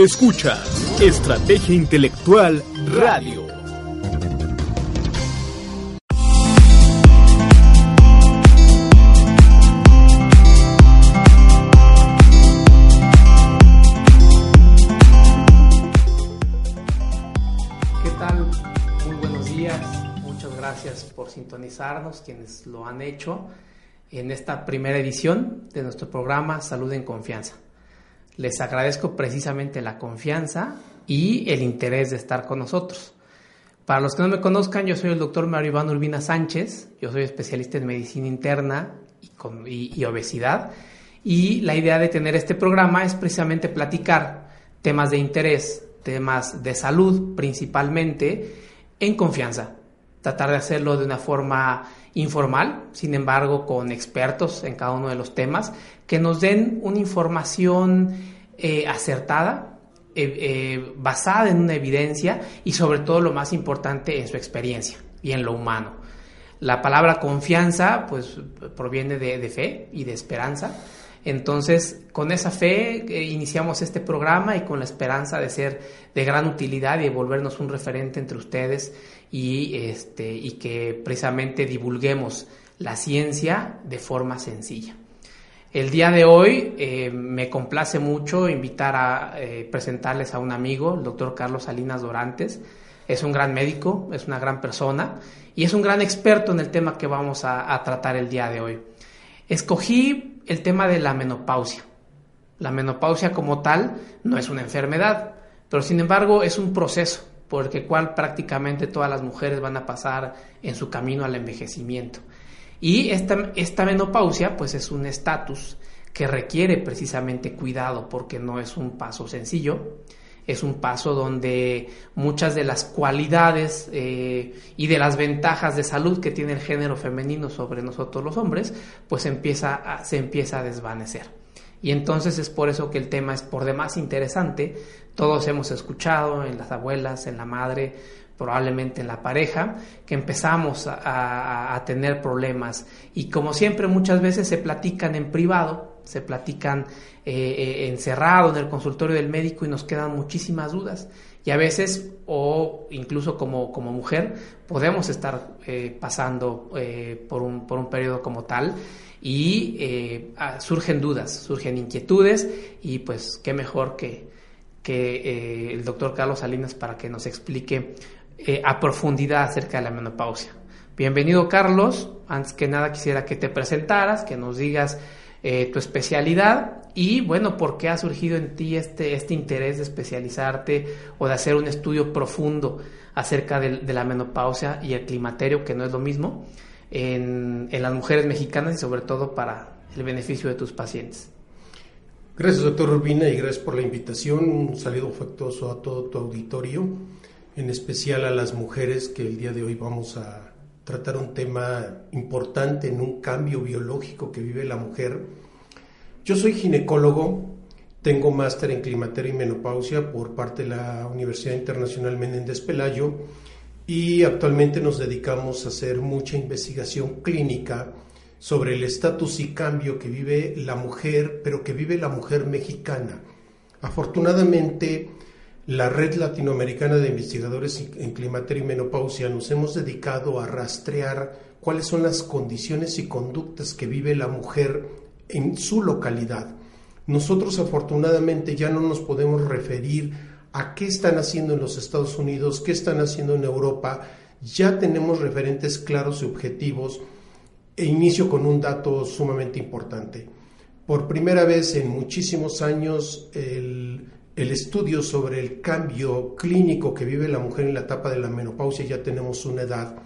Escucha Estrategia Intelectual Radio. ¿Qué tal? Muy buenos días. Muchas gracias por sintonizarnos, quienes lo han hecho en esta primera edición de nuestro programa Salud en Confianza. Les agradezco precisamente la confianza y el interés de estar con nosotros. Para los que no me conozcan, yo soy el doctor Mario Iván Urbina Sánchez, yo soy especialista en medicina interna y, y obesidad, y la idea de tener este programa es precisamente platicar temas de interés, temas de salud principalmente, en confianza. Tratar de hacerlo de una forma informal, sin embargo, con expertos en cada uno de los temas, que nos den una información eh, acertada, eh, eh, basada en una evidencia y sobre todo lo más importante en su experiencia y en lo humano. La palabra confianza pues proviene de, de fe y de esperanza. Entonces, con esa fe eh, iniciamos este programa y con la esperanza de ser de gran utilidad y de volvernos un referente entre ustedes y, este, y que precisamente divulguemos la ciencia de forma sencilla. El día de hoy eh, me complace mucho invitar a eh, presentarles a un amigo, el doctor Carlos Salinas Dorantes. Es un gran médico, es una gran persona y es un gran experto en el tema que vamos a, a tratar el día de hoy. Escogí el tema de la menopausia. La menopausia como tal no es una enfermedad, pero sin embargo es un proceso por el cual prácticamente todas las mujeres van a pasar en su camino al envejecimiento. Y esta, esta menopausia pues es un estatus que requiere precisamente cuidado porque no es un paso sencillo, es un paso donde muchas de las cualidades eh, y de las ventajas de salud que tiene el género femenino sobre nosotros los hombres, pues empieza se empieza a desvanecer. Y entonces es por eso que el tema es por demás interesante. Todos hemos escuchado en las abuelas, en la madre, probablemente en la pareja, que empezamos a tener problemas. Y como siempre, muchas veces se platican en privado, se platican eh, eh, encerrado en el consultorio del médico y nos quedan muchísimas dudas. Y a veces, o incluso como, como mujer, podemos estar eh, pasando eh, por, un, por un periodo como tal y surgen dudas, surgen inquietudes y pues qué mejor que, que el doctor Carlos Salinas para que nos explique a profundidad acerca de la menopausia. Bienvenido Carlos, antes que nada quisiera que te presentaras, que nos digas eh, tu especialidad y bueno, por qué ha surgido en ti este, este interés de especializarte o de hacer un estudio profundo acerca de, la menopausia y el climaterio, que no es lo mismo, en, en las mujeres mexicanas y sobre todo para el beneficio de tus pacientes. Gracias, doctor Urbina, y gracias por la invitación. Un saludo afectuoso a todo tu auditorio, en especial a las mujeres que el día de hoy vamos a tratar un tema importante en un cambio biológico que vive la mujer. Yo soy ginecólogo, tengo máster en climaterio y menopausia por parte de la Universidad Internacional Menéndez Pelayo y actualmente nos dedicamos a hacer mucha investigación clínica sobre el estatus y cambio que vive la mujer, pero que vive la mujer mexicana. Afortunadamente, la Red Latinoamericana de Investigadores en Climaterio y Menopausia nos hemos dedicado a rastrear cuáles son las condiciones y conductas que vive la mujer en su localidad. Nosotros afortunadamente ya no nos podemos referir a qué están haciendo en los Estados Unidos, qué están haciendo en Europa, ya tenemos referentes claros y objetivos e inicio con un dato sumamente importante. Por primera vez en muchísimos años, el, el, estudio sobre el cambio clínico que vive la mujer en la etapa de la menopausia, ya tenemos una edad,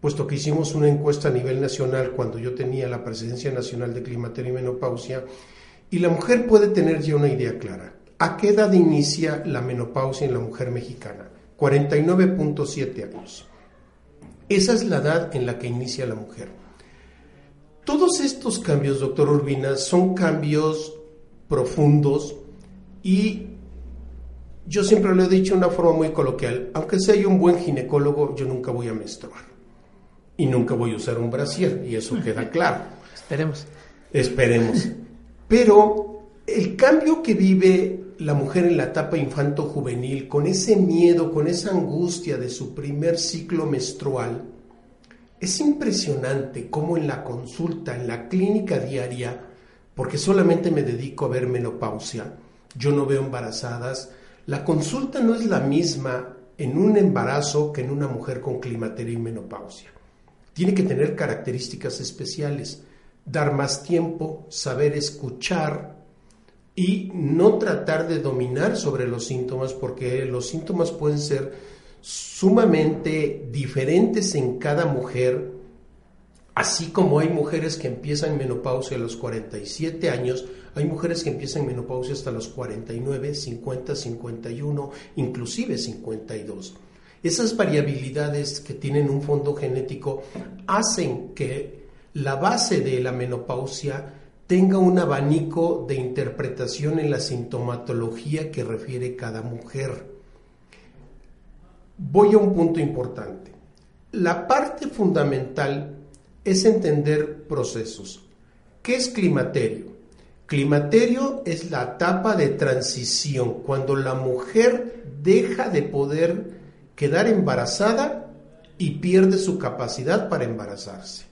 puesto que hicimos una encuesta a nivel nacional cuando yo tenía la presidencia nacional de climaterio y menopausia, y la mujer puede tener ya una idea clara. ¿A qué edad inicia la menopausia en la mujer mexicana? 49.7 años. Esa es la edad en la que inicia la mujer. Todos estos cambios, doctor Urbina, son cambios profundos y yo siempre lo he dicho de una forma muy coloquial, aunque sea yo un buen ginecólogo, yo nunca voy a menstruar y nunca voy a usar un brasier y eso queda claro. Esperemos. Esperemos. Pero el cambio que vive la mujer en la etapa infanto-juvenil, con ese miedo, con esa angustia de su primer ciclo menstrual, es impresionante cómo en la consulta, en la clínica diaria, porque solamente me dedico a ver menopausia, yo no veo embarazadas, la consulta no es la misma en un embarazo que en una mujer con climaterio y menopausia. Tiene que tener características especiales, dar más tiempo, saber escuchar y no tratar de dominar sobre los síntomas porque los síntomas pueden ser sumamente diferentes en cada mujer, así como hay mujeres que empiezan menopausia a los 47 años, hay mujeres que empiezan menopausia hasta los 49, 50, 51, inclusive 52. Esas variabilidades que tienen un fondo genético hacen que la base de la menopausia tenga un abanico de interpretación en la sintomatología que refiere cada mujer. Voy a un punto importante. La parte fundamental es entender procesos. ¿Qué es climaterio? Climaterio es la etapa de transición, cuando la mujer deja de poder quedar embarazada y pierde su capacidad para embarazarse.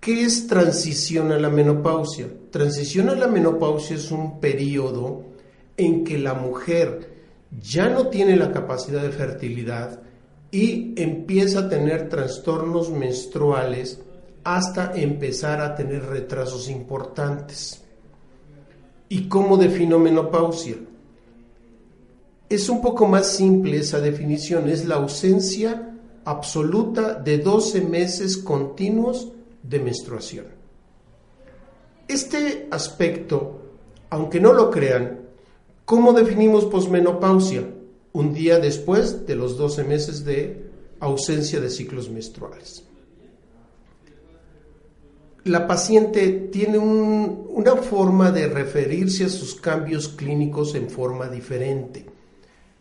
¿Qué es transición a la menopausia? Transición a la menopausia es un periodo en que la mujer ya no tiene la capacidad de fertilidad y empieza a tener trastornos menstruales hasta empezar a tener retrasos importantes. ¿Y cómo defino menopausia? Es un poco más simple esa definición, es la ausencia absoluta de 12 meses continuos de menstruación. Este aspecto, aunque no lo crean, ¿cómo definimos posmenopausia? Un día después de los 12 meses de ausencia de ciclos menstruales la paciente tiene una forma de referirse a sus cambios clínicos en forma diferente.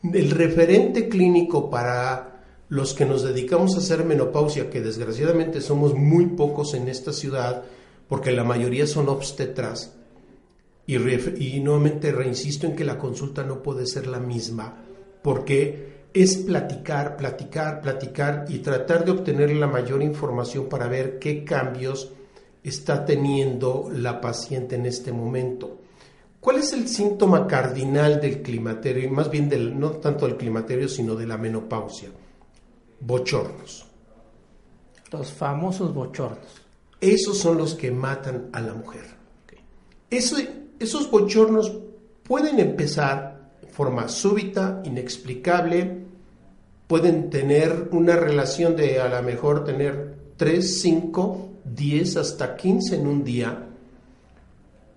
El referente clínico para los que nos dedicamos a hacer menopausia, que desgraciadamente somos muy pocos en esta ciudad, porque la mayoría son obstetras, y, y nuevamente reinsisto en que la consulta no puede ser la misma, porque es platicar, platicar, platicar y tratar de obtener la mayor información para ver qué cambios está teniendo la paciente en este momento. ¿Cuál es el síntoma cardinal del climaterio? Y más bien del, no tanto del climaterio, sino de la menopausia. Bochornos. Los famosos bochornos. Esos son los que matan a la mujer. esos bochornos pueden empezar forma súbita, inexplicable, pueden tener una relación de a lo mejor tener 3, 5 10 hasta 15 en un día,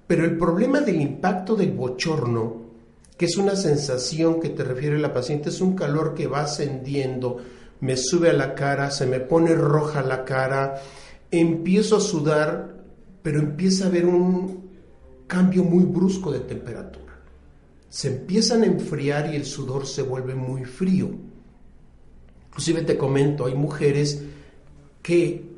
pero el problema del impacto del bochorno, que es una sensación que te refiere la paciente, es un calor que va ascendiendo, me sube a la cara, se me pone roja la cara, empiezo a sudar, pero empieza a haber un cambio muy brusco de temperatura. Se empiezan a enfriar y el sudor se vuelve muy frío. Inclusive te comento, hay mujeres que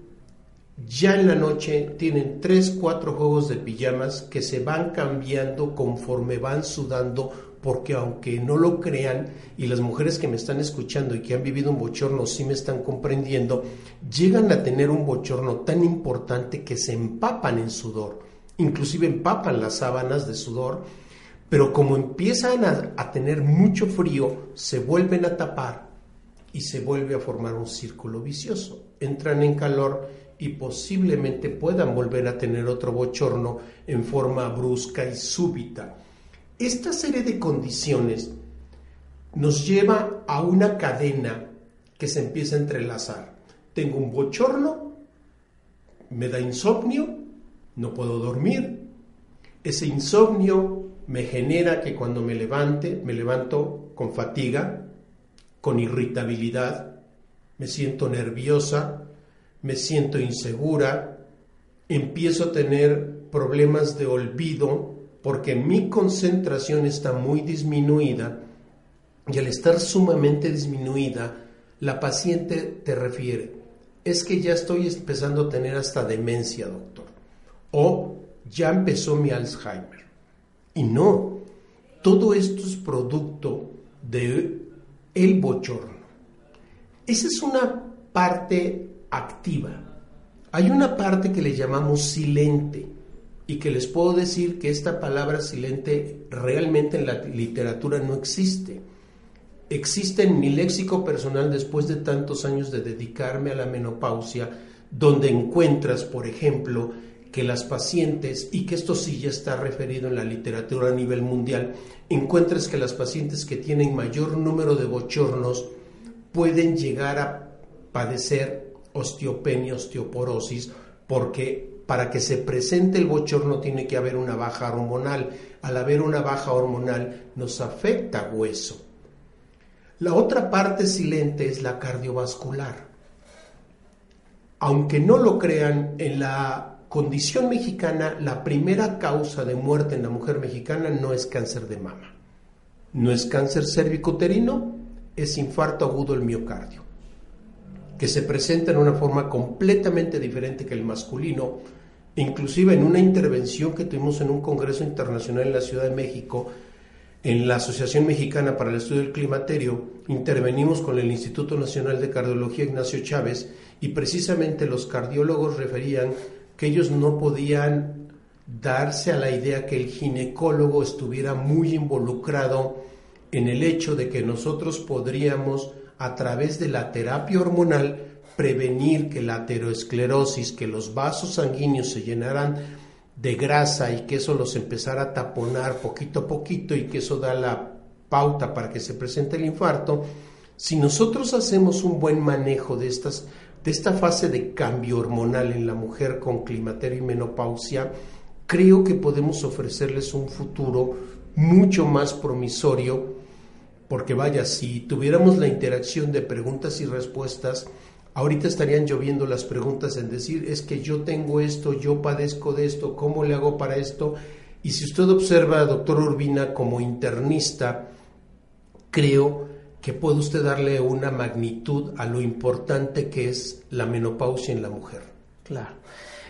ya en la noche tienen tres, cuatro juegos de pijamas que se van cambiando conforme van sudando, porque aunque no lo crean, y las mujeres que me están escuchando y que han vivido un bochorno sí me están comprendiendo, llegan a tener un bochorno tan importante que se empapan en sudor, inclusive empapan las sábanas de sudor, pero como empiezan a, a tener mucho frío, se vuelven a tapar y se vuelve a formar un círculo vicioso. Entran en calor y posiblemente puedan volver a tener otro bochorno en forma brusca y súbita. Esta serie de condiciones nos lleva a una cadena que se empieza a entrelazar. Tengo un bochorno, me da insomnio, no puedo dormir. Ese insomnio me genera que cuando me levante, me levanto con fatiga, con irritabilidad, me siento nerviosa, me siento insegura, empiezo a tener problemas de olvido porque mi concentración está muy disminuida y al estar sumamente disminuida, la paciente te refiere, es que ya estoy empezando a tener hasta demencia, doctor, o ya empezó mi Alzheimer. Y no, todo esto es producto de el bochorno. Esa es una parte activa. Hay una parte que le llamamos silente y que les puedo decir que esta palabra silente realmente en la literatura no existe. Existe en mi léxico personal después de tantos años de dedicarme a la menopausia, donde encuentras, por ejemplo, que las pacientes, y que esto sí ya está referido en la literatura a nivel mundial, encuentras que las pacientes que tienen mayor número de bochornos pueden llegar a padecer osteopenia, osteoporosis, porque para que se presente el bochorno tiene que haber una baja hormonal. Al haber una baja hormonal nos afecta hueso. La otra parte silente es la cardiovascular. Aunque no lo crean, en la condición mexicana, la primera causa de muerte en la mujer mexicana no es cáncer de mama, no es cáncer cervicuterino, es infarto agudo del miocardio, que se presenta en una forma completamente diferente que el masculino, inclusive en una intervención que tuvimos en un congreso internacional en la Ciudad de México, en la Asociación Mexicana para el Estudio del Climaterio, intervenimos con el Instituto Nacional de Cardiología Ignacio Chávez y precisamente los cardiólogos referían que ellos no podían darse a la idea que el ginecólogo estuviera muy involucrado en el hecho de que nosotros podríamos, a través de la terapia hormonal, prevenir que la ateroesclerosis, que los vasos sanguíneos se llenaran de grasa y que eso los empezara a taponar poquito a poquito y que eso da la pauta para que se presente el infarto, si nosotros hacemos un buen manejo de estas de esta fase de cambio hormonal en la mujer con climaterio y menopausia, creo que podemos ofrecerles un futuro mucho más promisorio, porque vaya, si tuviéramos la interacción de preguntas y respuestas, ahorita estarían lloviendo las preguntas en decir, es que yo tengo esto, yo padezco de esto, ¿cómo le hago para esto? Y si usted observa, doctor Urbina, como internista, creo que puede usted darle una magnitud a lo importante que es la menopausia en la mujer. Claro.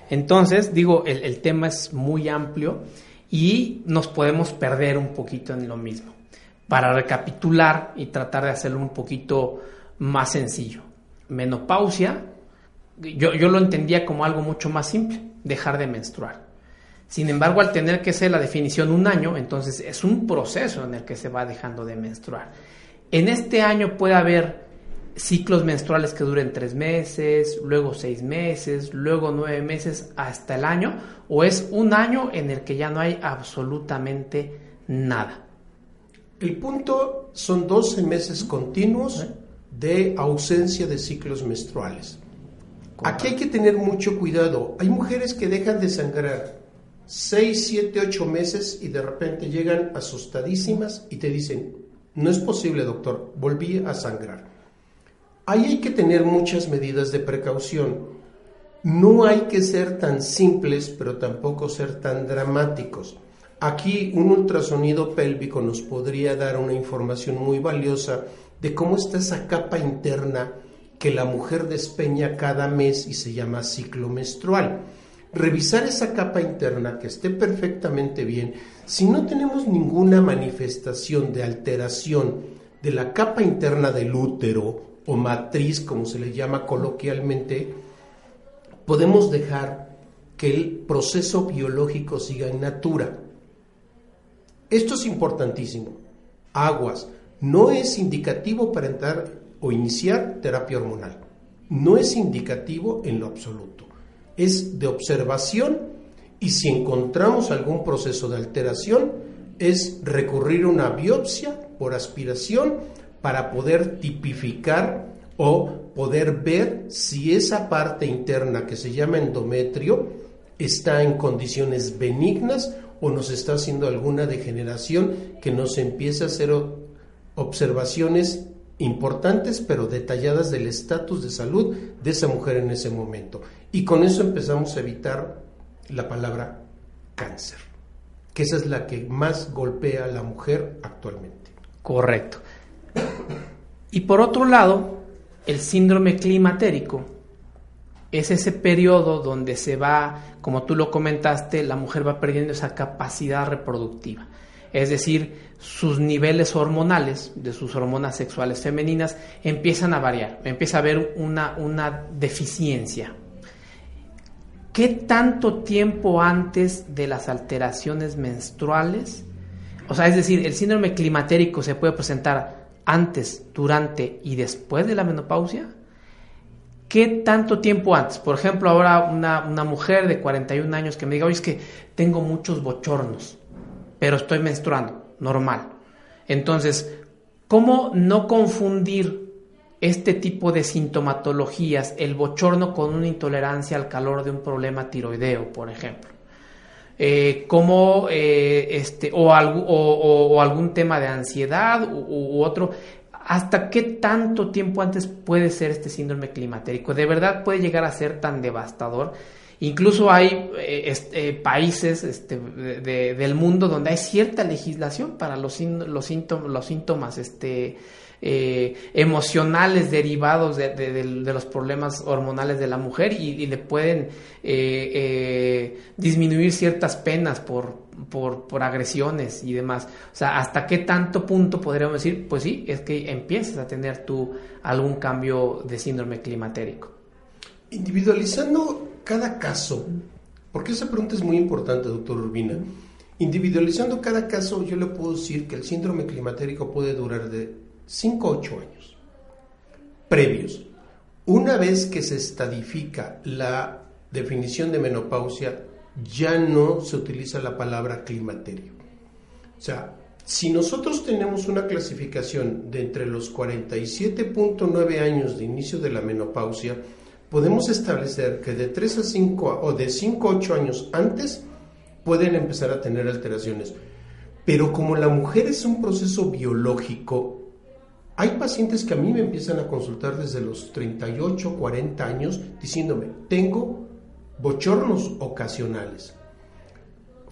Entonces, digo, el, tema es muy amplio y nos podemos perder un poquito en lo mismo. Para recapitular y tratar de hacerlo un poquito más sencillo. Menopausia, yo, yo lo entendía como algo mucho más simple, dejar de menstruar. Sin embargo, al tener que ser la definición un año, entonces es un proceso en el que se va dejando de menstruar. En este año puede haber ciclos menstruales que duren tres meses, luego seis meses, luego nueve meses hasta el año, o es un año en el que ya no hay absolutamente nada. El punto son 12 meses continuos de ausencia de ciclos menstruales. Aquí hay que tener mucho cuidado. Hay mujeres que dejan de sangrar 6, 7, 8 meses y de repente llegan asustadísimas y te dicen, no es posible, doctor. Volví a sangrar. Ahí hay que tener muchas medidas de precaución. No hay que ser tan simples, pero tampoco ser tan dramáticos. Aquí un ultrasonido pélvico nos podría dar una información muy valiosa de cómo está esa capa interna que la mujer despeña cada mes y se llama ciclo menstrual. Revisar esa capa interna que esté perfectamente bien si no tenemos ninguna manifestación de alteración de la capa interna del útero o matriz, como se le llama coloquialmente, podemos dejar que el proceso biológico siga en natura. Esto es importantísimo. Aguas, no es indicativo para entrar o iniciar terapia hormonal. No es indicativo en lo absoluto. Es de observación y si encontramos algún proceso de alteración, es recurrir a una biopsia por aspiración para poder tipificar o poder ver si esa parte interna que se llama endometrio está en condiciones benignas o nos está haciendo alguna degeneración que nos empiece a hacer observaciones importantes pero detalladas del estatus de salud de esa mujer en ese momento. Y con eso empezamos a evitar la palabra cáncer, que esa es la que más golpea a la mujer actualmente. Correcto. Y por otro lado, el síndrome climatérico es ese periodo donde se va, como tú lo comentaste, la mujer va perdiendo esa capacidad reproductiva. Es decir, sus niveles hormonales, de sus hormonas sexuales femeninas, empiezan a variar, empieza a haber una, una deficiencia. ¿Qué tanto tiempo antes de las alteraciones menstruales? O sea, es decir, el síndrome climatérico se puede presentar antes, durante y después de la menopausia. ¿Qué tanto tiempo antes? Por ejemplo, ahora una, una mujer de 41 años que me diga, oye, es que tengo muchos bochornos, pero estoy menstruando normal. Entonces, ¿cómo no confundir este tipo de sintomatologías, el bochorno con una intolerancia al calor de un problema tiroideo, por ejemplo? Eh, como eh, este o, algún tema de ansiedad u, otro hasta qué tanto tiempo antes puede ser este síndrome climatérico de verdad puede llegar a ser tan devastador Incluso hay eh, eh, países este, del mundo donde hay cierta legislación para los, síntomas, este, eh, emocionales derivados de, los problemas hormonales de la mujer y, le pueden disminuir ciertas penas por, agresiones y demás. O sea, ¿hasta qué tanto punto podríamos decir? Pues sí, es que empiezas a tener tú algún cambio de síndrome climatérico. Individualizando cada caso, porque esa pregunta es muy importante, doctor Urbina, individualizando cada caso, yo le puedo decir que el síndrome climatérico puede durar de 5 a 8 años previos. Una vez que se estadifica la definición de menopausia, ya no se utiliza la palabra climaterio. O sea, si nosotros tenemos una clasificación de entre los 47.9 años de inicio de la menopausia, podemos establecer que de 3 a 5 o de 5 a 8 años antes pueden empezar a tener alteraciones. Pero como la mujer es un proceso biológico, hay pacientes que a mí me empiezan a consultar desde los 38, 40 años diciéndome, tengo bochornos ocasionales.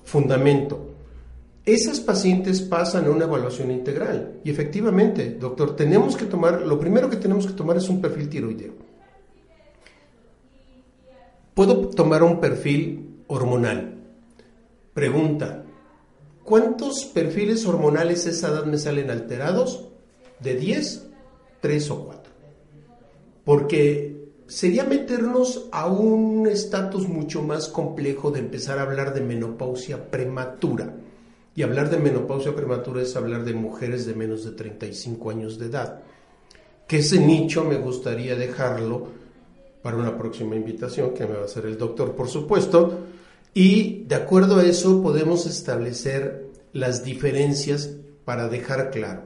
Fundamento. Esas pacientes pasan a una evaluación integral. Y efectivamente, doctor, tenemos que tomar, lo primero que tenemos que tomar es un perfil tiroideo Puedo tomar un perfil hormonal. Pregunta, ¿cuántos perfiles hormonales a esa edad me salen alterados? ¿De 10? 3 o 4. Porque sería meternos a un estatus mucho más complejo de empezar a hablar de menopausia prematura. Y hablar de menopausia prematura es hablar de mujeres de menos de 35 años de edad. Que ese nicho me gustaría dejarlo para una próxima invitación que me va a hacer el doctor, por supuesto. Y de acuerdo a eso podemos establecer las diferencias para dejar claro.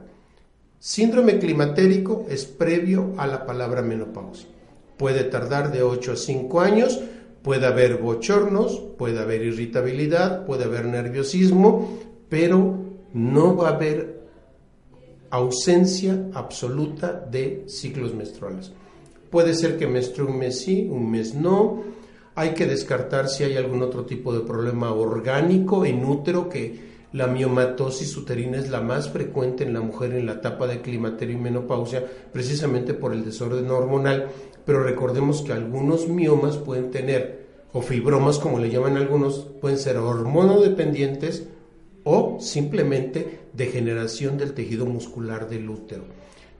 Síndrome climatérico es previo a la palabra menopausia. Puede tardar de 8 a 5 años, puede haber bochornos, puede haber irritabilidad, puede haber nerviosismo, pero no va a haber ausencia absoluta de ciclos menstruales. Puede ser que menstrue un mes sí, un mes no. Hay que descartar si hay algún otro tipo de problema orgánico en útero, que la miomatosis uterina es la más frecuente en la mujer en la etapa de climaterio y menopausia, precisamente por el desorden hormonal. Pero recordemos que algunos miomas pueden tener, o fibromas como le llaman algunos, pueden ser hormonodependientes o simplemente degeneración del tejido muscular del útero.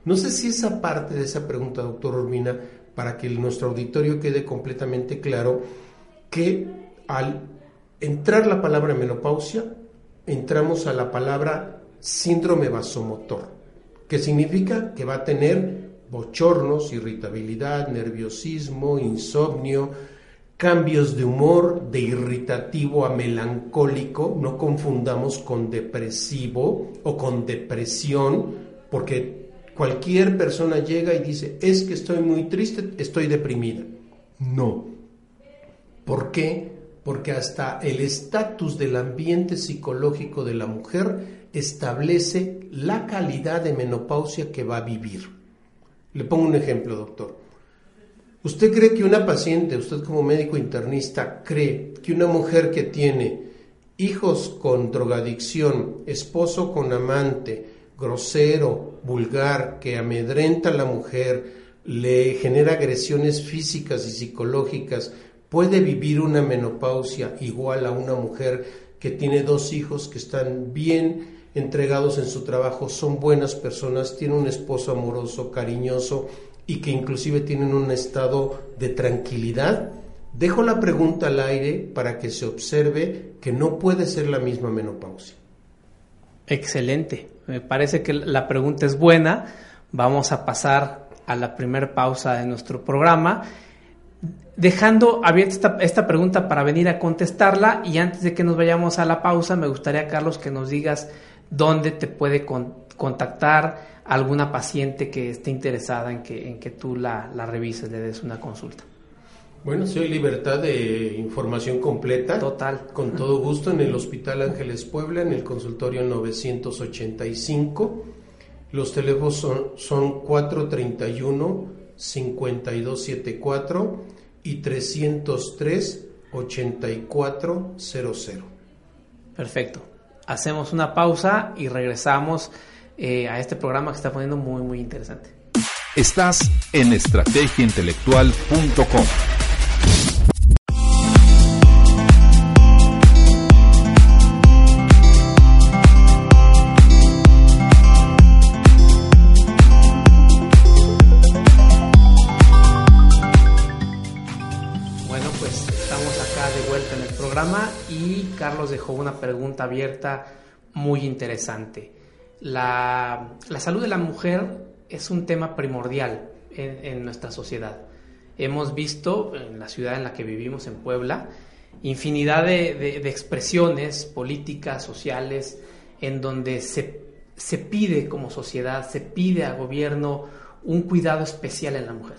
No sé si esa parte de esa pregunta, doctor Urbina, para que nuestro auditorio quede completamente claro que al entrar la palabra menopausia, entramos a la palabra síndrome vasomotor, que significa que va a tener bochornos, irritabilidad, nerviosismo, insomnio, cambios de humor, de irritativo a melancólico, no confundamos con depresivo o con depresión, porque Cualquier persona llega y dice, es que estoy muy triste, estoy deprimida. No. ¿Por qué? Porque hasta el estatus del ambiente psicológico de la mujer establece la calidad de menopausia que va a vivir. Le pongo un ejemplo, doctor. ¿Usted cree que una paciente, usted como médico internista, cree que una mujer que tiene hijos con drogadicción, esposo con amante, grosero, vulgar, que amedrenta a la mujer, le genera agresiones físicas y psicológicas, puede vivir una menopausia igual a una mujer que tiene dos hijos que están bien entregados en su trabajo, son buenas personas, tienen un esposo amoroso, cariñoso y que inclusive tienen un estado de tranquilidad, dejo la pregunta al aire para que se observe que no puede ser la misma menopausia. Excelente, me parece que la pregunta es buena. Vamos a pasar a la primera pausa de nuestro programa dejando abierta esta, pregunta para venir a contestarla y antes de que nos vayamos a la pausa, me gustaría, Carlos, que nos digas dónde te puede contactar alguna paciente que esté interesada en que, en que tú la, la revises, le des una consulta. Bueno, soy libertad de información completa. Total. Con todo gusto en el Hospital Ángeles Puebla, en el consultorio 985. Los teléfonos son, son 431 5274 y 303 8400. Perfecto. Hacemos una pausa y regresamos eh, a este programa que está poniendo muy, muy interesante. Estás en estrategiaintelectual.com. Carlos dejó una pregunta abierta muy interesante. La, salud de la mujer es un tema primordial en, nuestra sociedad. Hemos visto en la ciudad en la que vivimos, en Puebla, infinidad de, expresiones políticas, sociales, en donde se, pide como sociedad, se pide al gobierno un cuidado especial en la mujer.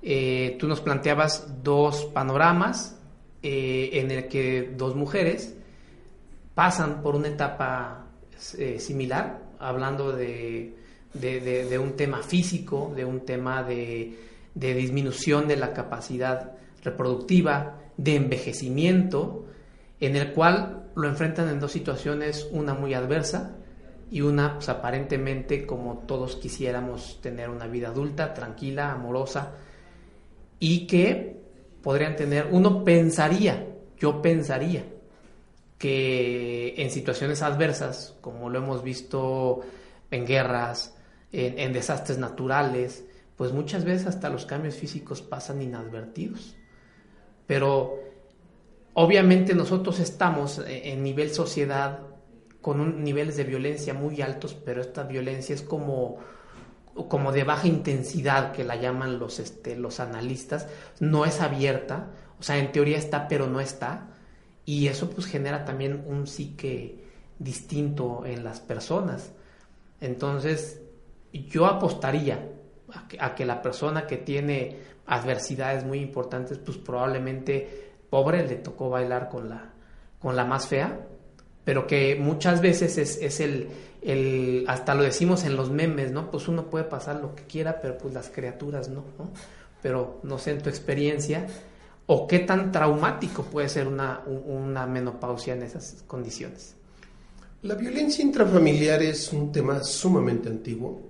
Eh, tú nos planteabas dos panoramas, eh, en el que dos mujeres pasan por una etapa eh, similar, hablando de, un tema físico, de un tema de, disminución de la capacidad reproductiva, de envejecimiento, en el cual lo enfrentan en dos situaciones, una muy adversa y una pues, aparentemente como todos quisiéramos tener una vida adulta, tranquila, amorosa, y que podrían tener, uno pensaría, yo pensaría, que en situaciones adversas, como lo hemos visto en guerras, en, desastres naturales, pues muchas veces hasta los cambios físicos pasan inadvertidos. Pero obviamente nosotros estamos en nivel sociedad con niveles de violencia muy altos, pero esta violencia es como como de baja intensidad que la llaman los, este, los analistas, no es abierta, o sea, en teoría está, pero no está, y eso pues genera también un psique distinto en las personas. Entonces, yo apostaría a que, la persona que tiene adversidades muy importantes, pues probablemente, pobre, le tocó bailar con la, con la más fea, pero que muchas veces es, el, el, hasta lo decimos en los memes, ¿no? Pues uno puede pasar lo que quiera, pero pues las criaturas no, ¿no? Pero no sé en tu experiencia, o qué tan traumático puede ser una, una menopausia en esas condiciones. La violencia intrafamiliar es un tema sumamente antiguo,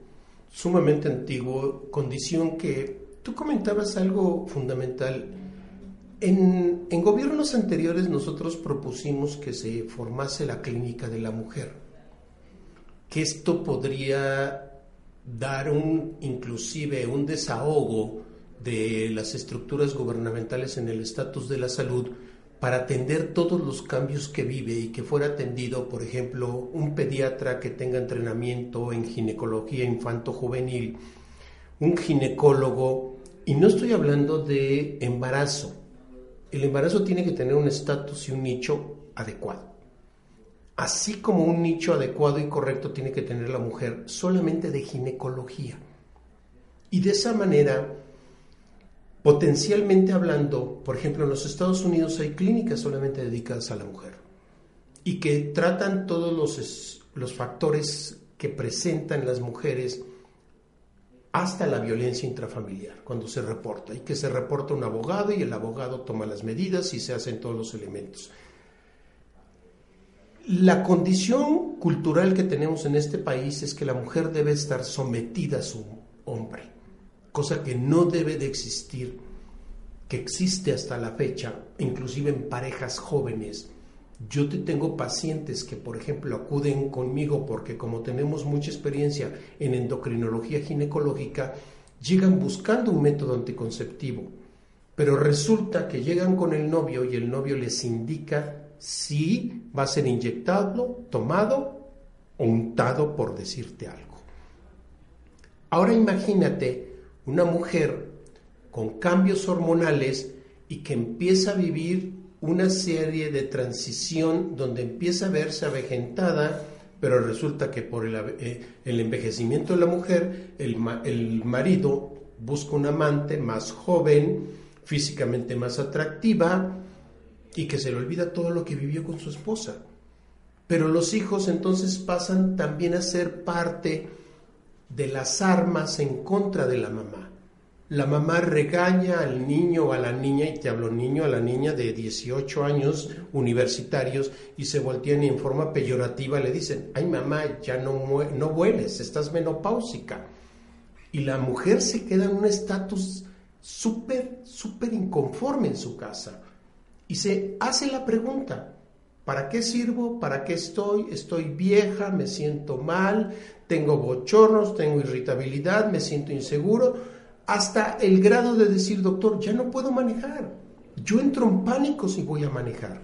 sumamente antiguo, condición que tú comentabas algo fundamental. En, gobiernos anteriores nosotros propusimos que se formase la clínica de la mujer que esto podría dar un inclusive un desahogo de las estructuras gubernamentales en el estatus de la salud para atender todos los cambios que vive y que fuera atendido, por ejemplo, un pediatra que tenga entrenamiento en ginecología infanto-juvenil, un ginecólogo, y no estoy hablando de embarazo. El embarazo tiene que tener un estatus y un nicho adecuado así como un nicho adecuado y correcto tiene que tener la mujer solamente de ginecología. Y de esa manera, potencialmente hablando, por ejemplo, en los Estados Unidos hay clínicas solamente dedicadas a la mujer y que tratan todos los, los factores que presentan las mujeres hasta la violencia intrafamiliar, cuando se reporta, y que se reporta un abogado y el abogado toma las medidas y se hacen todos los elementos. La condición cultural que tenemos en este país es que la mujer debe estar sometida a su hombre, cosa que no debe de existir, que existe hasta la fecha, inclusive en parejas jóvenes, Yo te tengo pacientes que, por ejemplo, acuden conmigo porque como tenemos mucha experiencia en endocrinología ginecológica, llegan buscando un método anticonceptivo, pero resulta que llegan con el novio y el novio les indica si va a ser inyectado, tomado o untado, por decirte algo. Ahora imagínate una mujer con cambios hormonales y que empieza a vivir una serie de transición donde empieza a verse avejentada, pero resulta que por el, eh, envejecimiento de la mujer, el, el marido busca un amante más joven, físicamente más atractiva, y que se le olvida todo lo que vivió con su esposa. Pero los hijos entonces pasan también a ser parte de las armas en contra de la mamá la mamá regaña al niño o a la niña, y te hablo niño a la niña de 18 años universitarios, y se voltean y en forma peyorativa le dicen, ay mamá, ya no, no vueles, estás menopáusica. Y la mujer se queda en un estatus súper, súper inconforme en su casa. Y se hace la pregunta, ¿para qué sirvo? ¿Para qué estoy? Estoy vieja, me siento mal, tengo bochornos, tengo irritabilidad, me siento inseguro hasta el grado de decir, doctor, ya no puedo manejar. Yo entro en pánico si voy a manejar.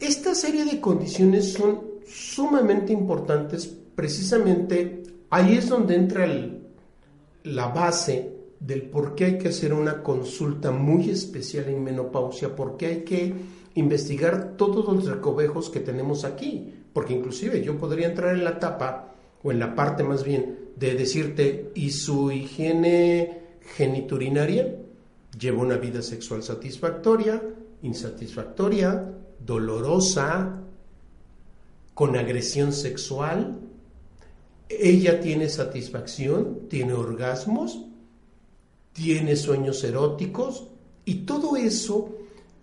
Esta serie de condiciones son sumamente importantes, precisamente ahí es donde entra la base del por qué hay que hacer una consulta muy especial en menopausia, por qué hay que investigar todos los recovejos que tenemos aquí, porque inclusive yo podría entrar en la tapa, o en la parte más bien, de decirte, ¿y su higiene geniturinaria? Lleva una vida sexual satisfactoria, insatisfactoria, dolorosa, con agresión sexual. Ella tiene satisfacción, tiene orgasmos, tiene sueños eróticos y todo eso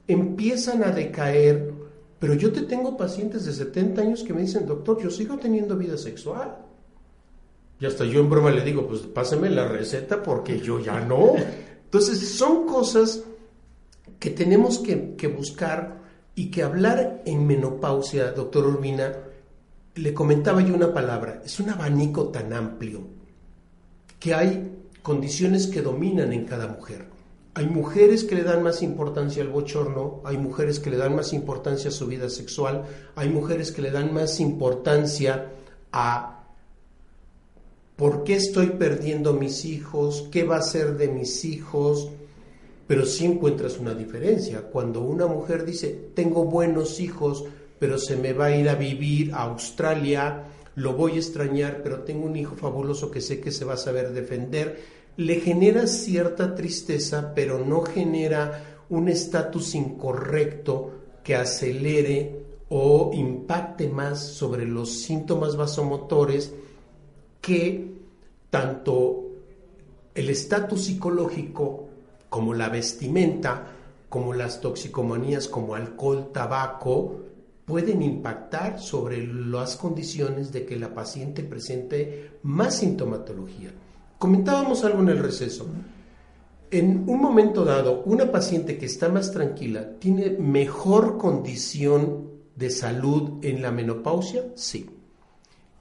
empiezan a decaer. Pero yo te tengo pacientes de 70 años que me dicen, doctor, yo sigo teniendo vida sexual. Y hasta yo en broma le digo, pues pásame la receta porque yo ya no. Entonces son cosas que tenemos que, que buscar y que hablar en menopausia, doctor Urbina, le comentaba yo una palabra, es un abanico tan amplio que hay condiciones que dominan en cada mujer. Hay mujeres que le dan más importancia al bochorno, hay mujeres que le dan más importancia a su vida sexual, hay mujeres que le dan más importancia a ¿Por qué estoy perdiendo mis hijos? ¿Qué va a ser de mis hijos? Pero sí encuentras una diferencia. Cuando una mujer dice, tengo buenos hijos, pero se me va a ir a vivir a Australia, lo voy a extrañar, pero tengo un hijo fabuloso que sé que se va a saber defender, le genera cierta tristeza, pero no genera un estatus incorrecto que acelere o impacte más sobre los síntomas vasomotores que tanto el estatus psicológico como la vestimenta, como las toxicomanías como alcohol, tabaco, pueden impactar sobre las condiciones de que la paciente presente más sintomatología. Comentábamos algo en el receso. En un momento dado, una paciente que está más tranquila tiene mejor condición de salud en la menopausia, sí.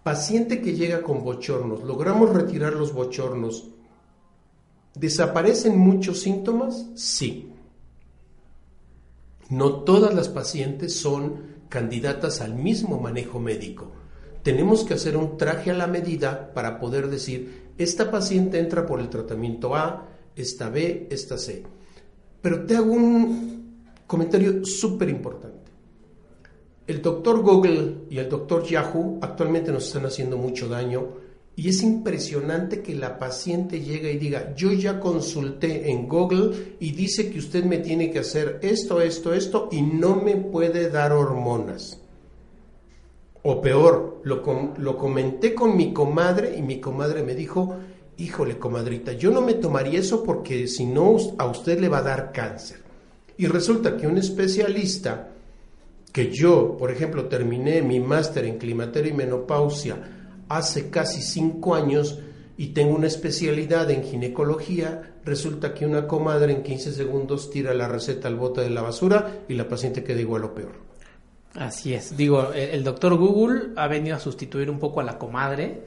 Paciente que llega con bochornos, logramos retirar los bochornos. ¿Desaparecen muchos síntomas? Sí. No todas las pacientes son candidatas al mismo manejo médico. Tenemos que hacer un traje a la medida para poder decir, esta paciente entra por el tratamiento A, esta B, esta C. Pero te hago un comentario súper importante. El doctor Google y el doctor Yahoo actualmente nos están haciendo mucho daño y es impresionante que la paciente llegue y diga, yo ya consulté en Google y dice que usted me tiene que hacer esto, esto, esto y no me puede dar hormonas. O peor, lo, lo comenté con mi comadre y mi comadre me dijo, híjole comadrita, yo no me tomaría eso porque si no a usted le va a dar cáncer. Y resulta que un especialista que yo, por ejemplo, terminé mi máster en climaterio y menopausia hace casi cinco años y tengo una especialidad en ginecología, resulta que una comadre en 15 segundos tira la receta al bote de la basura y la paciente queda igual o peor. Así es. Digo, el, doctor Google ha venido a sustituir un poco a la comadre,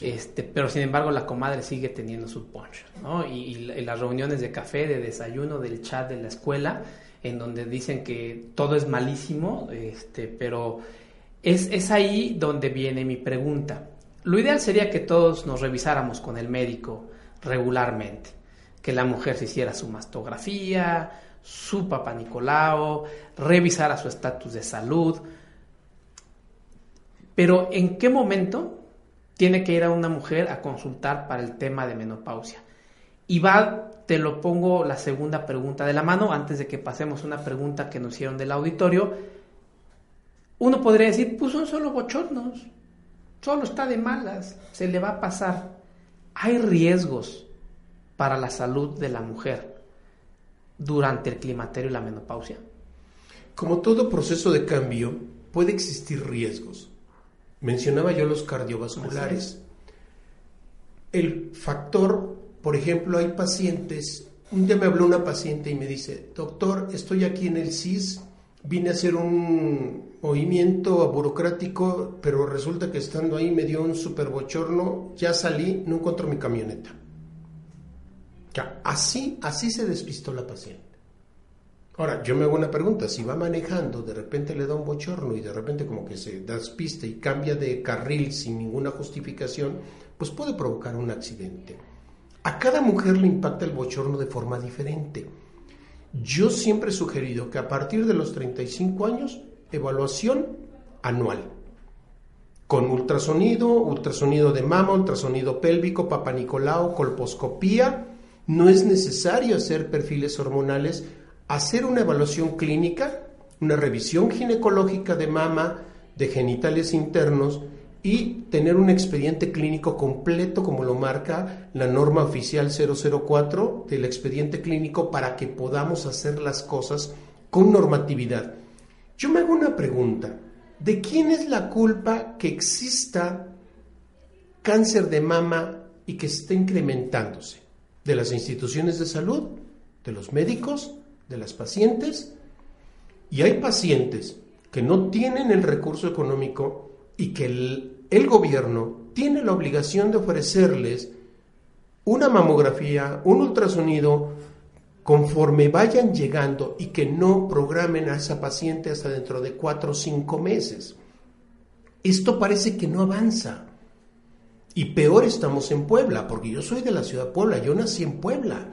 este, pero sin embargo la comadre sigue teniendo su punch, ¿no? Y, las reuniones de café, de desayuno, del chat de la escuela, en donde dicen que todo es malísimo, este, pero es, es ahí donde viene mi pregunta. Lo ideal sería que todos nos revisáramos con el médico regularmente, que la mujer se hiciera su mastografía, su papá Nicolao, revisara su estatus de salud. Pero ¿en qué momento tiene que ir a una mujer a consultar para el tema de menopausia? Y va, te lo pongo la segunda pregunta de la mano, antes de que pasemos una pregunta que nos hicieron del auditorio. Uno podría decir, pues son solo bochornos, solo está de malas, se le va a pasar. Hay riesgos para la salud de la mujer durante el climaterio y la menopausia? Como todo proceso de cambio, puede existir riesgos. Mencionaba yo los cardiovasculares. El factor, por ejemplo, hay pacientes, un día me habló una paciente y me dice, doctor, estoy aquí en el CIS, vine a hacer un movimiento burocrático, pero resulta que estando ahí me dio un super bochorno, ya salí, no encuentro mi camioneta. Así, así se despistó la paciente. Ahora, yo me hago una pregunta, si va manejando, de repente le da un bochorno y de repente como que se despista y cambia de carril sin ninguna justificación, pues puede provocar un accidente. A cada mujer le impacta el bochorno de forma diferente. Yo siempre he sugerido que a partir de los 35 años, evaluación anual. Con ultrasonido, ultrasonido de mama, ultrasonido pélvico, papanicolao, colposcopía, no es necesario hacer perfiles hormonales, hacer una evaluación clínica, una revisión ginecológica de mama, de genitales internos y tener un expediente clínico completo como lo marca la norma oficial 004 del expediente clínico para que podamos hacer las cosas con normatividad. Yo me hago una pregunta, ¿de quién es la culpa que exista cáncer de mama y que esté incrementándose? de las instituciones de salud, de los médicos, de las pacientes. Y hay pacientes que no tienen el recurso económico y que el, gobierno tiene la obligación de ofrecerles una mamografía, un ultrasonido, conforme vayan llegando y que no programen a esa paciente hasta dentro de cuatro o cinco meses. Esto parece que no avanza. Y peor estamos en Puebla, porque yo soy de la ciudad de Puebla, yo nací en Puebla.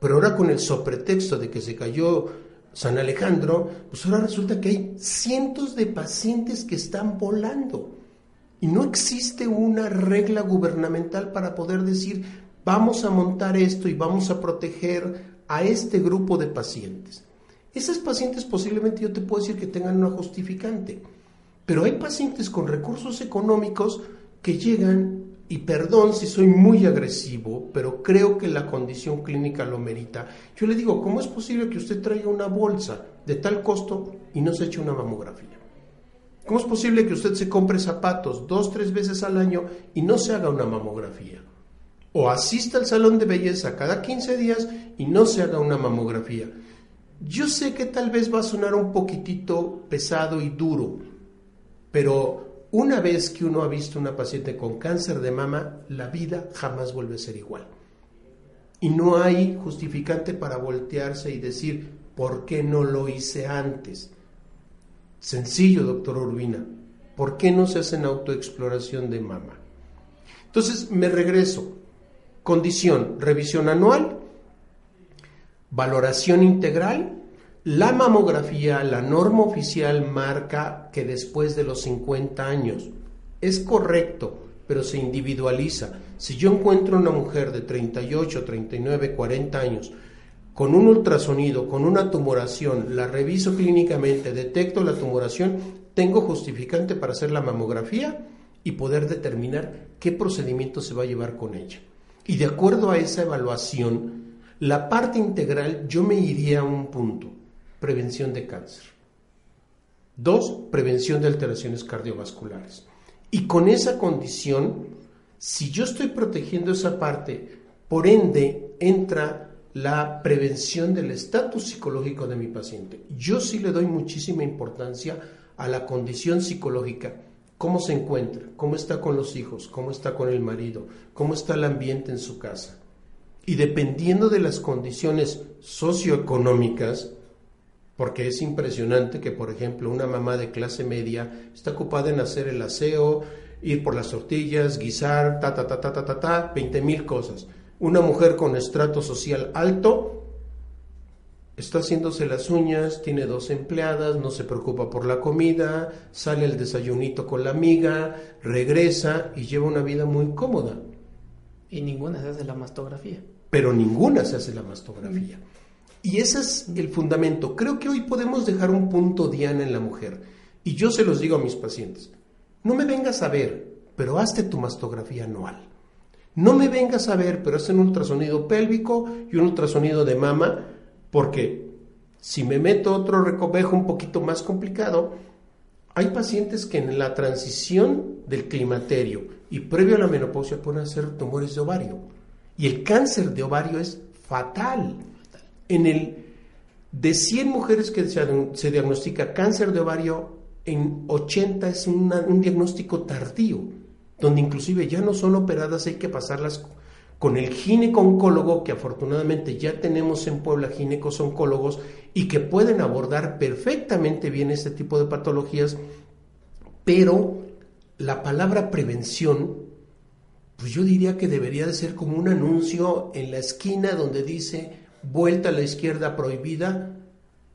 Pero ahora con el sopretexto de que se cayó San Alejandro, pues ahora resulta que hay cientos de pacientes que están volando. Y no existe una regla gubernamental para poder decir, vamos a montar esto y vamos a proteger a este grupo de pacientes. Esas pacientes posiblemente yo te puedo decir que tengan una justificante, pero hay pacientes con recursos económicos que llegan y perdón si soy muy agresivo, pero creo que la condición clínica lo merita. Yo le digo, ¿cómo es posible que usted traiga una bolsa de tal costo y no se eche una mamografía? ¿Cómo es posible que usted se compre zapatos dos, tres veces al año y no se haga una mamografía? O asista al salón de belleza cada 15 días y no se haga una mamografía. Yo sé que tal vez va a sonar un poquitito pesado y duro, pero una vez que uno ha visto una paciente con cáncer de mama, la vida jamás vuelve a ser igual. Y no hay justificante para voltearse y decir, ¿por qué no lo hice antes? Sencillo, doctor Urbina. ¿Por qué no se hacen autoexploración de mama? Entonces, me regreso. Condición, revisión anual, valoración integral la mamografía, la norma oficial marca que después de los 50 años es correcto, pero se individualiza. Si yo encuentro una mujer de 38, 39, 40 años con un ultrasonido, con una tumoración, la reviso clínicamente, detecto la tumoración, tengo justificante para hacer la mamografía y poder determinar qué procedimiento se va a llevar con ella. Y de acuerdo a esa evaluación, la parte integral yo me iría a un punto prevención de cáncer. Dos, prevención de alteraciones cardiovasculares. Y con esa condición, si yo estoy protegiendo esa parte, por ende entra la prevención del estatus psicológico de mi paciente. Yo sí le doy muchísima importancia a la condición psicológica, cómo se encuentra, cómo está con los hijos, cómo está con el marido, cómo está el ambiente en su casa. Y dependiendo de las condiciones socioeconómicas, porque es impresionante que, por ejemplo, una mamá de clase media está ocupada en hacer el aseo, ir por las tortillas, guisar, ta, ta, ta, ta, ta, ta, ta, 20 mil cosas. Una mujer con estrato social alto está haciéndose las uñas, tiene dos empleadas, no se preocupa por la comida, sale el desayunito con la amiga, regresa y lleva una vida muy cómoda. Y ninguna se hace la mastografía. Pero ninguna se hace la mastografía. Y ese es el fundamento. Creo que hoy podemos dejar un punto diana en la mujer. Y yo se los digo a mis pacientes. No me vengas a ver, pero hazte tu mastografía anual. No me vengas a ver, pero hazte un ultrasonido pélvico y un ultrasonido de mama porque si me meto otro recovejo un poquito más complicado, hay pacientes que en la transición del climaterio y previo a la menopausia pueden hacer tumores de ovario. Y el cáncer de ovario es fatal. En el de 100 mujeres que se, diagnostica cáncer de ovario, en 80 es un diagnóstico tardío, donde inclusive ya no son operadas, hay que pasarlas con el gineco-oncólogo, que afortunadamente ya tenemos en Puebla ginecos-oncólogos y que pueden abordar perfectamente bien este tipo de patologías, pero la palabra prevención, pues yo diría que debería de ser como un anuncio en la esquina donde dice vuelta a la izquierda prohibida,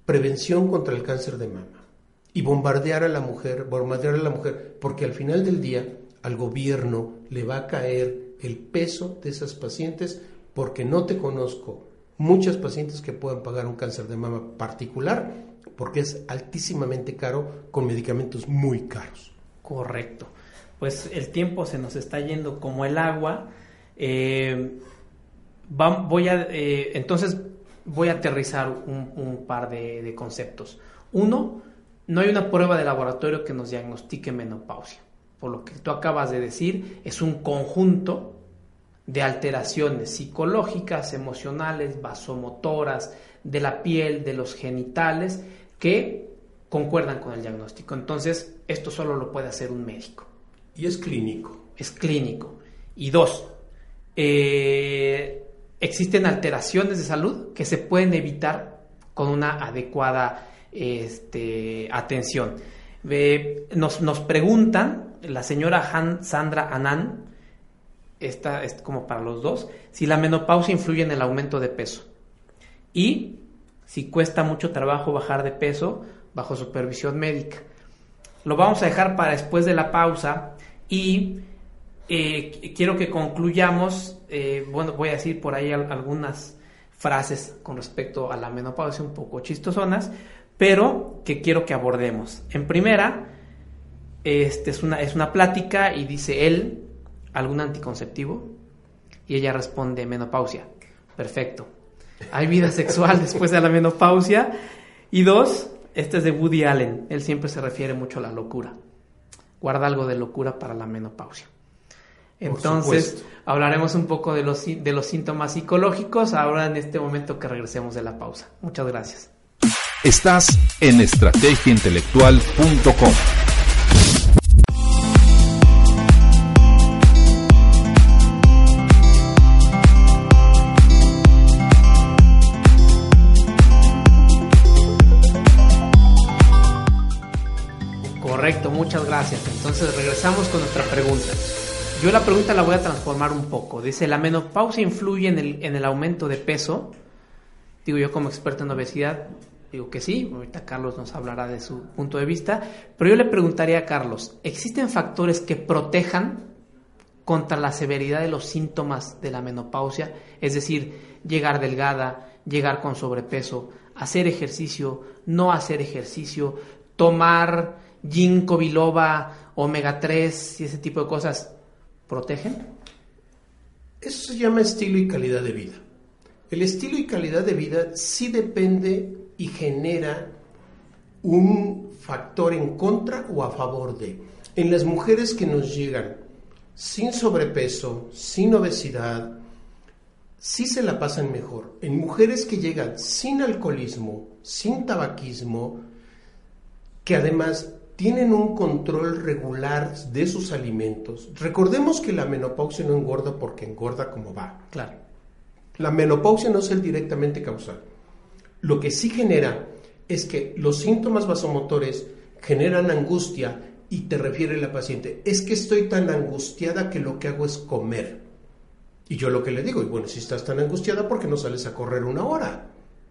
prevención contra el cáncer de mama. Y bombardear a la mujer, bombardear a la mujer, porque al final del día al gobierno le va a caer el peso de esas pacientes porque no te conozco muchas pacientes que puedan pagar un cáncer de mama particular porque es altísimamente caro con medicamentos muy caros. Correcto. Pues el tiempo se nos está yendo como el agua. Eh, voy a, eh, entonces voy a aterrizar un, par de, de conceptos. Uno, no hay una prueba de laboratorio que nos diagnostique menopausia por lo que tú acabas de decir, es un conjunto de alteraciones psicológicas, emocionales, vasomotoras, de la piel, de los genitales, que concuerdan con el diagnóstico. Entonces, esto solo lo puede hacer un médico. Y es clínico. Es clínico. Y dos, eh, existen alteraciones de salud que se pueden evitar con una adecuada este, atención. nos, nos preguntan la señora Han, Sandra Anand, esta es como para los dos, si la menopausia influye en el aumento de peso y si cuesta mucho trabajo bajar de peso bajo supervisión médica. Lo vamos a dejar para después de la pausa y eh, quiero que concluyamos, eh, bueno, voy a decir por ahí algunas frases con respecto a la menopausia un poco chistosonas, pero que quiero que abordemos. En primera, este, es, una, es una plática y dice él, ¿algún anticonceptivo? Y ella responde, menopausia. Perfecto. Hay vida sexual después de la menopausia. Y dos, este es de Woody Allen. Él siempre se refiere mucho a la locura. Guarda algo de locura para la menopausia. Entonces, hablaremos un poco de los, de los síntomas psicológicos ahora en este momento que regresemos de la pausa. Muchas gracias. Estás en estrategiaintelectual.com. Correcto, muchas gracias. Entonces regresamos con nuestra pregunta. Yo la pregunta la voy a transformar un poco. Dice, ¿la menopausia influye en el, en el aumento de peso? Digo yo como experto en obesidad, digo que sí. Ahorita Carlos nos hablará de su punto de vista. Pero yo le preguntaría a Carlos, ¿existen factores que protejan contra la severidad de los síntomas de la menopausia? Es decir, llegar delgada, llegar con sobrepeso, hacer ejercicio, no hacer ejercicio, tomar ginkgo biloba, omega 3 y ese tipo de cosas protegen? Eso se llama estilo y calidad de vida. El estilo y calidad de vida sí depende y genera un factor en contra o a favor de. En las mujeres que nos llegan sin sobrepeso, sin obesidad, sí se la pasan mejor. En mujeres que llegan sin alcoholismo, sin tabaquismo, que además tienen un control regular de sus alimentos. Recordemos que la menopausia no engorda porque engorda como va. Claro. La menopausia no es el directamente causal. Lo que sí genera es que los síntomas vasomotores generan angustia y te refiere la paciente, es que estoy tan angustiada que lo que hago es comer. Y yo lo que le digo, y bueno, si estás tan angustiada, ¿por qué no sales a correr una hora?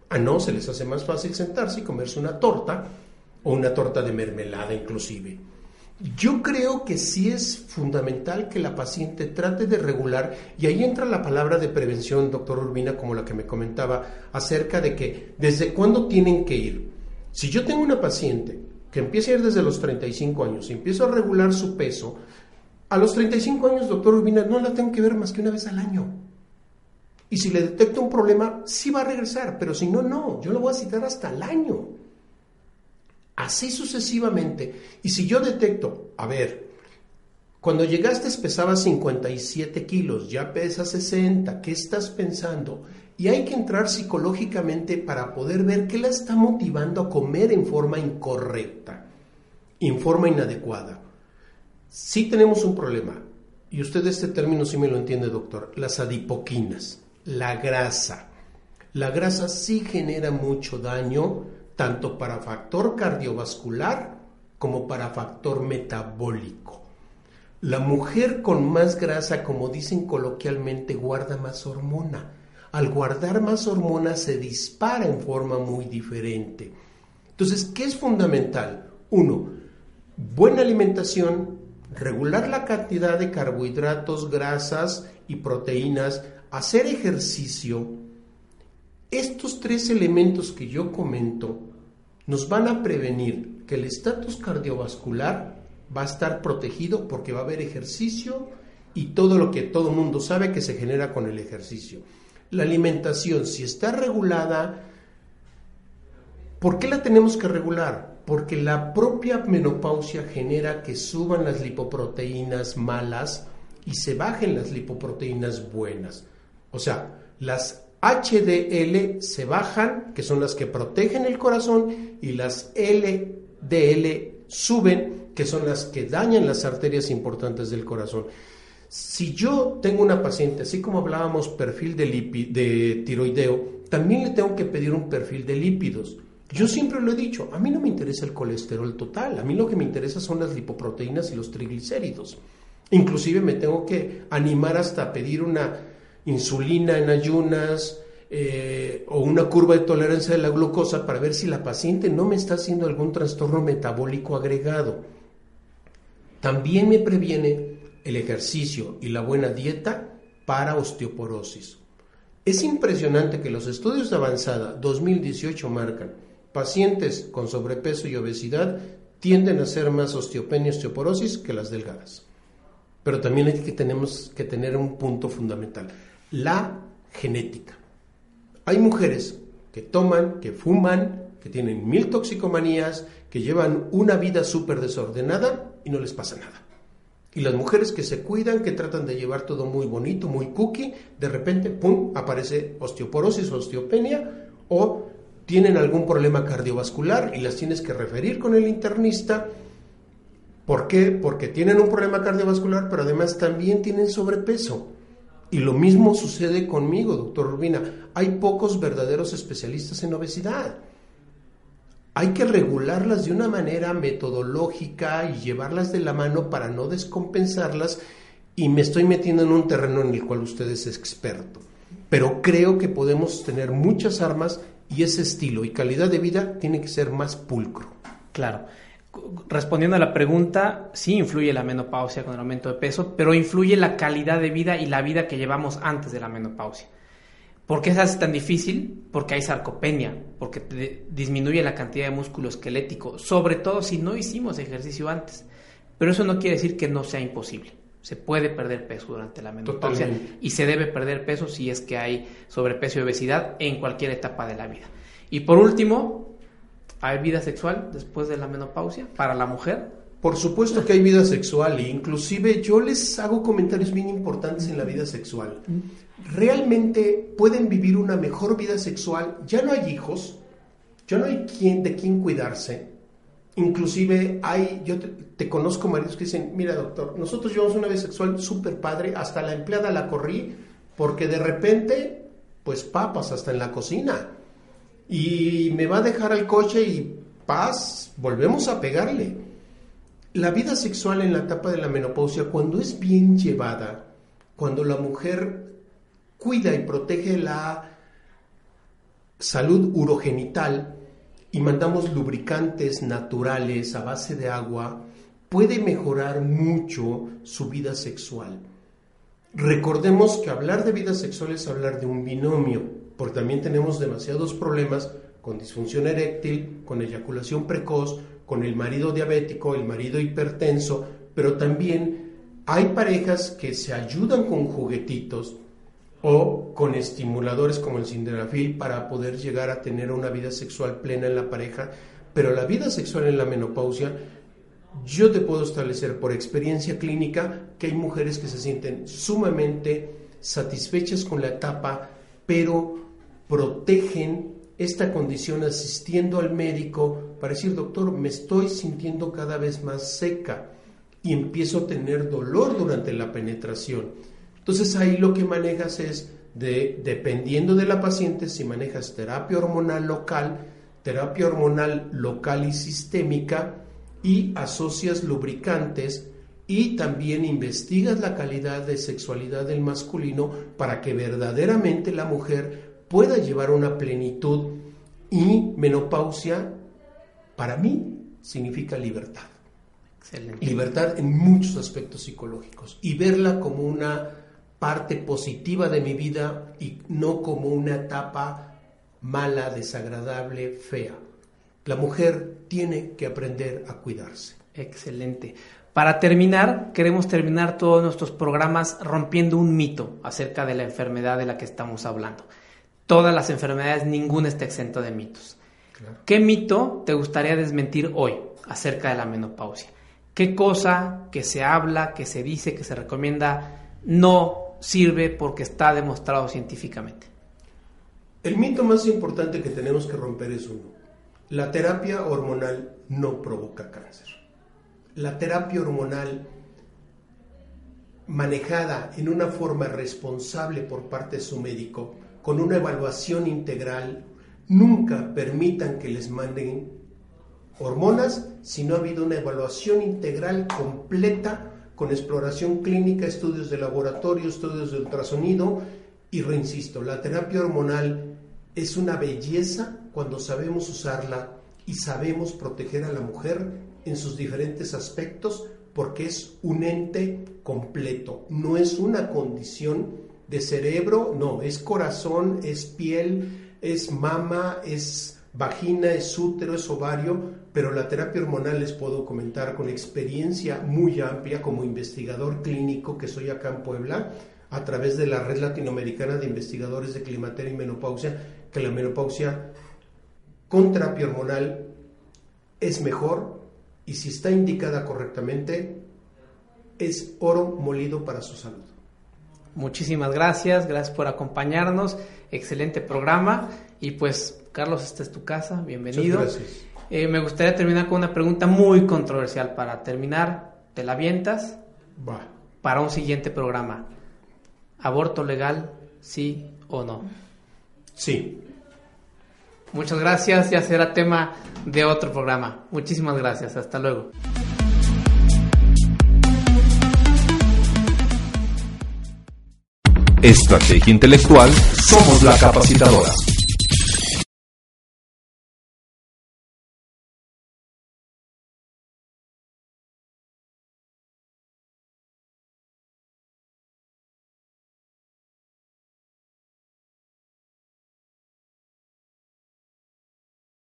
Ah, no, se les hace más fácil sentarse y comerse una torta o una torta de mermelada inclusive. Yo creo que sí es fundamental que la paciente trate de regular, y ahí entra la palabra de prevención, doctor Urbina, como la que me comentaba, acerca de que desde cuándo tienen que ir. Si yo tengo una paciente que empieza a ir desde los 35 años y empiezo a regular su peso, a los 35 años, doctor Urbina, no la tengo que ver más que una vez al año. Y si le detecto un problema, sí va a regresar, pero si no, no, yo lo voy a citar hasta el año. Así sucesivamente. Y si yo detecto, a ver, cuando llegaste pesaba 57 kilos, ya pesa 60, ¿qué estás pensando? Y hay que entrar psicológicamente para poder ver qué la está motivando a comer en forma incorrecta, en forma inadecuada. Sí tenemos un problema, y usted este término sí me lo entiende, doctor, las adipoquinas, la grasa. La grasa sí genera mucho daño, tanto para factor cardiovascular como para factor metabólico. La mujer con más grasa, como dicen coloquialmente, guarda más hormona. Al guardar más hormona se dispara en forma muy diferente. Entonces, ¿qué es fundamental? Uno, buena alimentación, regular la cantidad de carbohidratos, grasas y proteínas, hacer ejercicio, estos tres elementos que yo comento nos van a prevenir que el estatus cardiovascular va a estar protegido porque va a haber ejercicio y todo lo que todo mundo sabe que se genera con el ejercicio. La alimentación, si está regulada, ¿por qué la tenemos que regular? porque la propia menopausia genera que suban las lipoproteínas malas y se bajen las lipoproteínas buenas. O sea, las HDL se bajan, que son las que protegen el corazón, y las LDL suben, que son las que dañan las arterias importantes del corazón. Si yo tengo una paciente, así como hablábamos perfil de, de tiroideo, también le tengo que pedir un perfil de lípidos. Yo siempre lo he dicho, a mí no me interesa el colesterol total, a mí lo que me interesa son las lipoproteínas y los triglicéridos. Inclusive me tengo que animar hasta pedir una insulina en ayunas eh, o una curva de tolerancia de la glucosa para ver si la paciente no me está haciendo algún trastorno metabólico agregado. También me previene el ejercicio y la buena dieta para osteoporosis. Es impresionante que los estudios de avanzada 2018 marcan pacientes con sobrepeso y obesidad tienden a ser más osteopenia y osteoporosis que las delgadas. Pero también hay que, tenemos que tener un punto fundamental, la genética. Hay mujeres que toman, que fuman, que tienen mil toxicomanías, que llevan una vida súper desordenada y no les pasa nada. Y las mujeres que se cuidan, que tratan de llevar todo muy bonito, muy cookie, de repente, ¡pum!, aparece osteoporosis, osteopenia o tienen algún problema cardiovascular y las tienes que referir con el internista. ¿Por qué? Porque tienen un problema cardiovascular, pero además también tienen sobrepeso. Y lo mismo sucede conmigo, doctor Rubina. Hay pocos verdaderos especialistas en obesidad. Hay que regularlas de una manera metodológica y llevarlas de la mano para no descompensarlas. Y me estoy metiendo en un terreno en el cual usted es experto. Pero creo que podemos tener muchas armas y ese estilo y calidad de vida tiene que ser más pulcro. Claro. Respondiendo a la pregunta, sí influye la menopausia con el aumento de peso, pero influye la calidad de vida y la vida que llevamos antes de la menopausia. ¿Por qué se hace tan difícil? Porque hay sarcopenia, porque disminuye la cantidad de músculo esquelético, sobre todo si no hicimos ejercicio antes. Pero eso no quiere decir que no sea imposible. Se puede perder peso durante la menopausia y se debe perder peso si es que hay sobrepeso y obesidad en cualquier etapa de la vida. Y por último, ¿hay vida sexual después de la menopausia para la mujer? Por supuesto que hay vida sexual e inclusive yo les hago comentarios bien importantes en la vida sexual. Realmente pueden vivir una mejor vida sexual, ya no hay hijos, ya no hay quien, de quién cuidarse, Inclusive hay, yo te, conozco maridos que dicen, mira doctor, nosotros llevamos una vida sexual súper padre, hasta la empleada la corrí porque de repente, pues papas hasta en la cocina. Y me va a dejar al coche y paz, volvemos a pegarle. La vida sexual en la etapa de la menopausia, cuando es bien llevada, cuando la mujer cuida y protege la salud urogenital y mandamos lubricantes naturales a base de agua, puede mejorar mucho su vida sexual. Recordemos que hablar de vida sexual es hablar de un binomio, porque también tenemos demasiados problemas con disfunción eréctil, con eyaculación precoz, con el marido diabético, el marido hipertenso, pero también hay parejas que se ayudan con juguetitos o con estimuladores como el sildenafil para poder llegar a tener una vida sexual plena en la pareja, pero la vida sexual en la menopausia yo te puedo establecer por experiencia clínica que hay mujeres que se sienten sumamente satisfechas con la etapa, pero protegen esta condición asistiendo al médico para decir, doctor, me estoy sintiendo cada vez más seca y empiezo a tener dolor durante la penetración. Entonces ahí lo que manejas es, de, dependiendo de la paciente, si manejas terapia hormonal local, terapia hormonal local y sistémica, y asocias lubricantes y también investigas la calidad de sexualidad del masculino para que verdaderamente la mujer pueda llevar una plenitud y menopausia para mí significa libertad. Libertad en muchos aspectos psicológicos y verla como una parte positiva de mi vida y no como una etapa mala, desagradable, fea. La mujer tiene que aprender a cuidarse. Excelente. Para terminar, queremos terminar todos nuestros programas rompiendo un mito acerca de la enfermedad de la que estamos hablando. Todas las enfermedades, ninguna está exento de mitos. ¿Qué mito te gustaría desmentir hoy acerca de la menopausia? ¿Qué cosa que se habla, que se dice, que se recomienda no sirve porque está demostrado científicamente? El mito más importante que tenemos que romper es uno. La terapia hormonal no provoca cáncer. La terapia hormonal manejada en una forma responsable por parte de su médico, con una evaluación integral, nunca permitan que les manden hormonas si no ha habido una evaluación integral completa con exploración clínica, estudios de laboratorio, estudios de ultrasonido. Y reinsisto, la terapia hormonal es una belleza cuando sabemos usarla y sabemos proteger a la mujer en sus diferentes aspectos porque es un ente completo, no es una condición de cerebro, no, es corazón, es piel, es mama, es vagina, es útero, es ovario, pero la terapia hormonal les puedo comentar con experiencia muy amplia como investigador clínico que soy acá en Puebla, a través de la Red Latinoamericana de Investigadores de Climateria y Menopausia, que la menopausia con terapia hormonal es mejor y si está indicada correctamente es oro molido para su salud. Muchísimas gracias, gracias por acompañarnos, excelente programa y pues Carlos, esta es tu casa, bienvenido. Muchas gracias. Eh, me gustaría terminar con una pregunta muy controversial para terminar, ¿te la avientas? Va. Para un siguiente programa. ¿Aborto legal, sí o no? Sí. Muchas gracias, ya será tema de otro programa. Muchísimas gracias, hasta luego. Estrategia Intelectual, somos la capacitadora.